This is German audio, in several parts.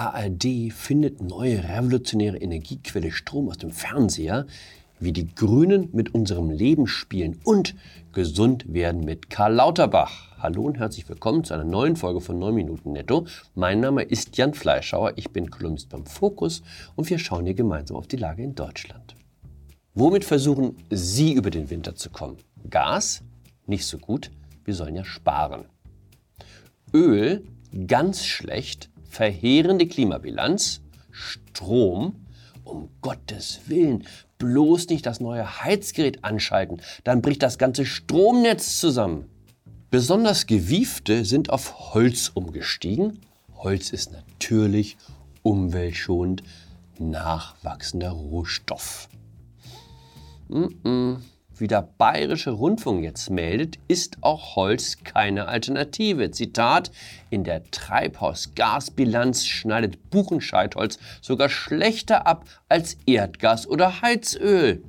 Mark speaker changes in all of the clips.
Speaker 1: ARD findet neue revolutionäre Energiequelle Strom aus dem Fernseher, wie die Grünen mit unserem Leben spielen und gesund werden mit Karl Lauterbach. Hallo und herzlich willkommen zu einer neuen Folge von 9 Minuten Netto. Mein Name ist Jan Fleischauer, ich bin Kolumnist beim Fokus und wir schauen hier gemeinsam auf die Lage in Deutschland. Womit versuchen Sie über den Winter zu kommen? Gas? Nicht so gut, wir sollen ja sparen. Öl? Ganz schlecht, verheerende Klimabilanz. Strom? Um Gottes Willen, bloß nicht das neue Heizgerät anschalten, dann bricht das ganze Stromnetz zusammen. Besonders Gewiefte sind auf Holz umgestiegen. Holz ist natürlich umweltschonend nachwachsender Rohstoff. Mm -mm. Wie der Bayerische Rundfunk jetzt meldet, ist auch Holz keine Alternative. Zitat, in der Treibhausgasbilanz schneidet Buchenscheitholz sogar schlechter ab als Erdgas oder Heizöl.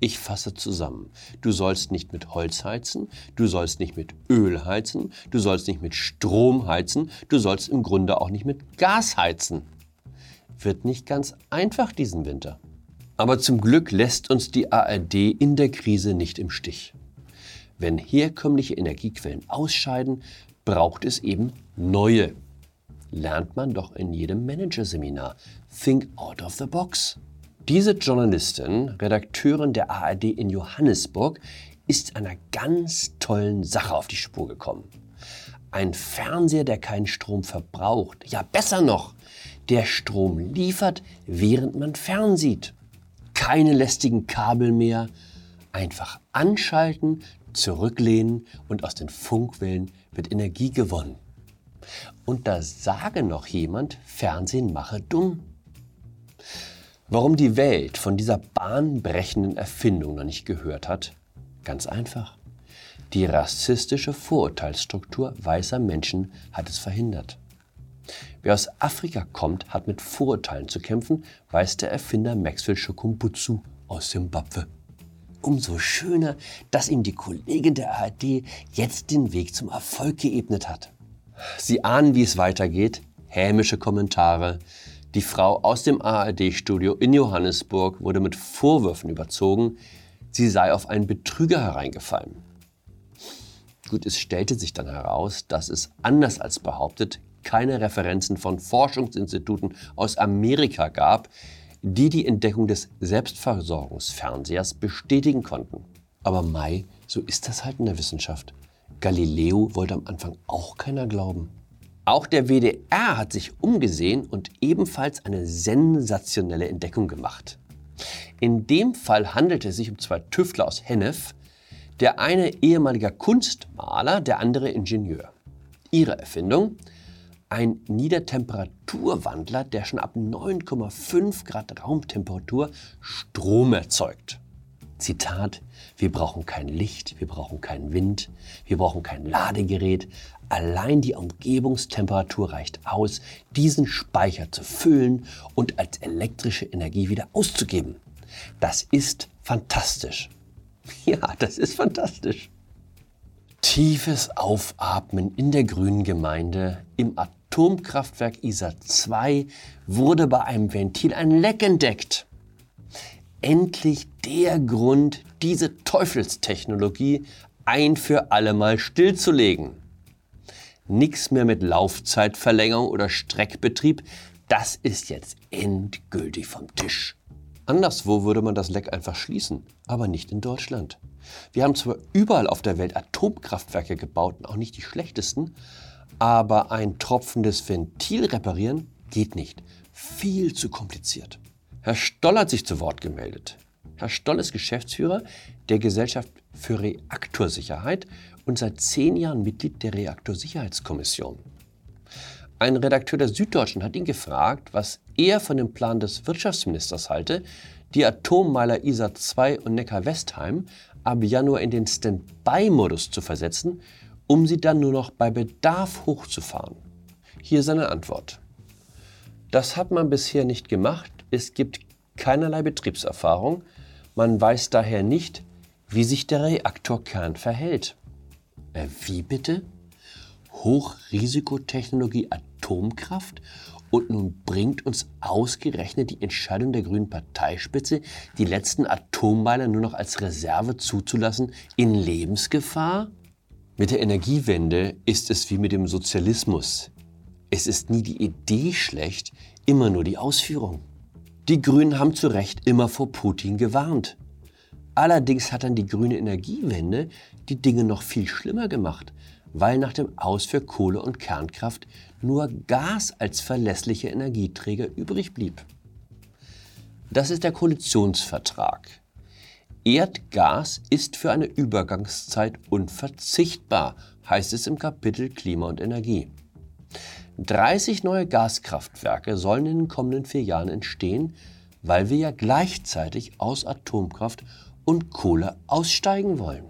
Speaker 1: Ich fasse zusammen. Du sollst nicht mit Holz heizen, du sollst nicht mit Öl heizen, du sollst nicht mit Strom heizen, du sollst im Grunde auch nicht mit Gas heizen. Wird nicht ganz einfach diesen Winter. Aber zum Glück lässt uns die ARD in der Krise nicht im Stich. Wenn herkömmliche Energiequellen ausscheiden, braucht es eben neue. Lernt man doch in jedem Managerseminar. Think out of the box. Diese Journalistin, Redakteurin der ARD in Johannesburg, ist einer ganz tollen Sache auf die Spur gekommen. Ein Fernseher, der keinen Strom verbraucht. Ja, besser noch, der Strom liefert, während man fernsieht keine lästigen Kabel mehr. Einfach anschalten, zurücklehnen und aus den Funkwellen wird Energie gewonnen. Und da sage noch jemand, Fernsehen mache dumm. Warum die Welt von dieser bahnbrechenden Erfindung noch nicht gehört hat? Ganz einfach. Die rassistische Vorurteilsstruktur weißer Menschen hat es verhindert. Wer aus Afrika kommt, hat mit Vorurteilen zu kämpfen, weiß der Erfinder Maxwell Shokumbutsu aus Simbabwe. Umso schöner, dass ihm die Kollegin der ARD jetzt den Weg zum Erfolg geebnet hat. Sie ahnen, wie es weitergeht. Hämische Kommentare. Die Frau aus dem ARD-Studio in Johannesburg wurde mit Vorwürfen überzogen, sie sei auf einen Betrüger hereingefallen. Gut, es stellte sich dann heraus, dass es anders als behauptet keine Referenzen von Forschungsinstituten aus Amerika gab, die die Entdeckung des Selbstversorgungsfernsehers bestätigen konnten. Aber Mai, so ist das halt in der Wissenschaft. Galileo wollte am Anfang auch keiner glauben. Auch der WDR hat sich umgesehen und ebenfalls eine sensationelle Entdeckung gemacht. In dem Fall handelte es sich um zwei Tüftler aus Hennef, der eine ehemaliger Kunstmaler, der andere Ingenieur. Ihre Erfindung, ein Niedertemperaturwandler, der schon ab 9,5 Grad Raumtemperatur Strom erzeugt. Zitat, wir brauchen kein Licht, wir brauchen keinen Wind, wir brauchen kein Ladegerät. Allein die Umgebungstemperatur reicht aus, diesen Speicher zu füllen und als elektrische Energie wieder auszugeben. Das ist fantastisch. Ja, das ist fantastisch. Tiefes Aufatmen in der grünen Gemeinde im Atomkraftwerk ISA 2 wurde bei einem Ventil ein Leck entdeckt. Endlich der Grund, diese Teufelstechnologie ein für allemal stillzulegen. Nichts mehr mit Laufzeitverlängerung oder Streckbetrieb, das ist jetzt endgültig vom Tisch. Anderswo würde man das Leck einfach schließen, aber nicht in Deutschland. Wir haben zwar überall auf der Welt Atomkraftwerke gebaut auch nicht die schlechtesten, aber ein tropfendes Ventil reparieren geht nicht. Viel zu kompliziert. Herr Stoll hat sich zu Wort gemeldet. Herr Stoll ist Geschäftsführer der Gesellschaft für Reaktorsicherheit und seit zehn Jahren Mitglied der Reaktorsicherheitskommission. Ein Redakteur der Süddeutschen hat ihn gefragt, was er von dem Plan des Wirtschaftsministers halte, die Atommeiler ISA 2 und Neckar-Westheim ab Januar in den Standby-Modus zu versetzen um sie dann nur noch bei Bedarf hochzufahren. Hier seine Antwort. Das hat man bisher nicht gemacht. Es gibt keinerlei Betriebserfahrung. Man weiß daher nicht, wie sich der Reaktorkern verhält. Äh, wie bitte? Hochrisikotechnologie Atomkraft? Und nun bringt uns ausgerechnet die Entscheidung der grünen Parteispitze, die letzten Atommeiler nur noch als Reserve zuzulassen, in Lebensgefahr? Mit der Energiewende ist es wie mit dem Sozialismus. Es ist nie die Idee schlecht, immer nur die Ausführung. Die Grünen haben zu Recht immer vor Putin gewarnt. Allerdings hat dann die grüne Energiewende die Dinge noch viel schlimmer gemacht, weil nach dem Aus für Kohle und Kernkraft nur Gas als verlässlicher Energieträger übrig blieb. Das ist der Koalitionsvertrag. Erdgas ist für eine Übergangszeit unverzichtbar, heißt es im Kapitel Klima und Energie. 30 neue Gaskraftwerke sollen in den kommenden vier Jahren entstehen, weil wir ja gleichzeitig aus Atomkraft und Kohle aussteigen wollen.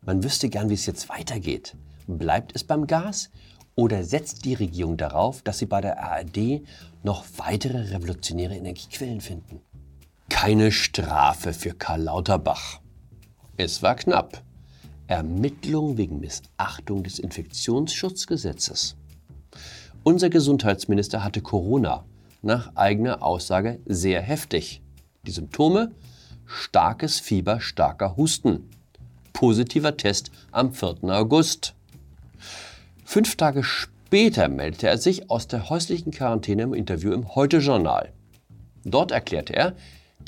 Speaker 1: Man wüsste gern, wie es jetzt weitergeht. Bleibt es beim Gas oder setzt die Regierung darauf, dass sie bei der ARD noch weitere revolutionäre Energiequellen finden? Keine Strafe für Karl Lauterbach. Es war knapp. Ermittlung wegen Missachtung des Infektionsschutzgesetzes. Unser Gesundheitsminister hatte Corona, nach eigener Aussage sehr heftig. Die Symptome? Starkes Fieber, starker Husten. Positiver Test am 4. August. Fünf Tage später meldete er sich aus der häuslichen Quarantäne im Interview im Heute-Journal. Dort erklärte er,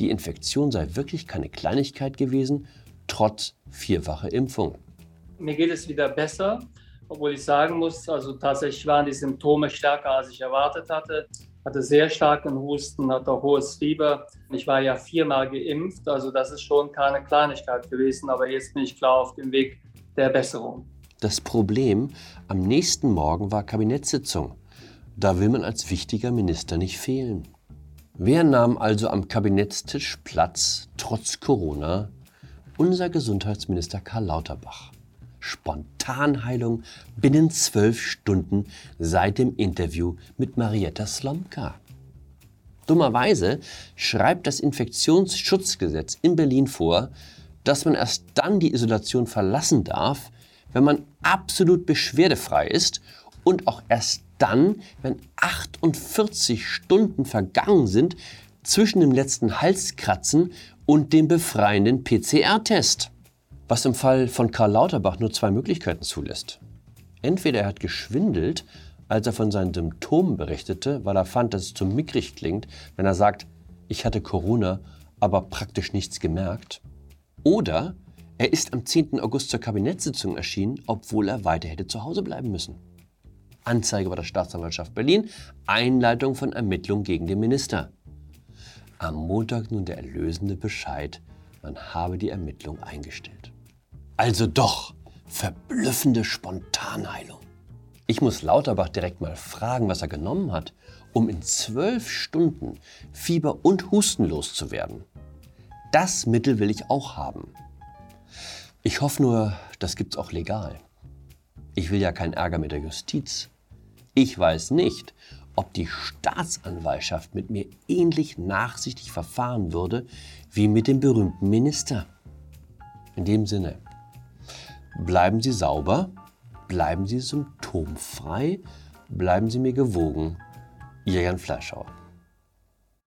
Speaker 1: die Infektion sei wirklich keine Kleinigkeit gewesen, trotz vierfacher Impfung.
Speaker 2: Mir geht es wieder besser, obwohl ich sagen muss, also tatsächlich waren die Symptome stärker, als ich erwartet hatte. Hatte sehr starken Husten, hatte auch hohes Fieber. Ich war ja viermal geimpft, also das ist schon keine Kleinigkeit gewesen, aber jetzt bin ich klar auf dem Weg der Besserung.
Speaker 1: Das Problem, am nächsten Morgen war Kabinettssitzung. Da will man als wichtiger Minister nicht fehlen. Wer nahm also am Kabinettstisch Platz, trotz Corona? Unser Gesundheitsminister Karl Lauterbach. Spontanheilung binnen zwölf Stunden seit dem Interview mit Marietta Slomka. Dummerweise schreibt das Infektionsschutzgesetz in Berlin vor, dass man erst dann die Isolation verlassen darf, wenn man absolut beschwerdefrei ist und auch erst dann, wenn 48 Stunden vergangen sind zwischen dem letzten Halskratzen und dem befreienden PCR-Test. Was im Fall von Karl Lauterbach nur zwei Möglichkeiten zulässt. Entweder er hat geschwindelt, als er von seinen Symptomen berichtete, weil er fand, dass es zu mickrig klingt, wenn er sagt, ich hatte Corona, aber praktisch nichts gemerkt. Oder er ist am 10. August zur Kabinettssitzung erschienen, obwohl er weiter hätte zu Hause bleiben müssen. Anzeige bei der Staatsanwaltschaft Berlin, Einleitung von Ermittlungen gegen den Minister. Am Montag nun der erlösende Bescheid, man habe die Ermittlung eingestellt. Also doch, verblüffende Spontanheilung. Ich muss Lauterbach direkt mal fragen, was er genommen hat, um in zwölf Stunden Fieber und Husten loszuwerden. Das Mittel will ich auch haben. Ich hoffe nur, das gibt's auch legal. Ich will ja keinen Ärger mit der Justiz. Ich weiß nicht, ob die Staatsanwaltschaft mit mir ähnlich nachsichtig verfahren würde wie mit dem berühmten Minister. In dem Sinne, bleiben Sie sauber, bleiben Sie symptomfrei, bleiben Sie mir gewogen. Ihr Jan Fleischhauer.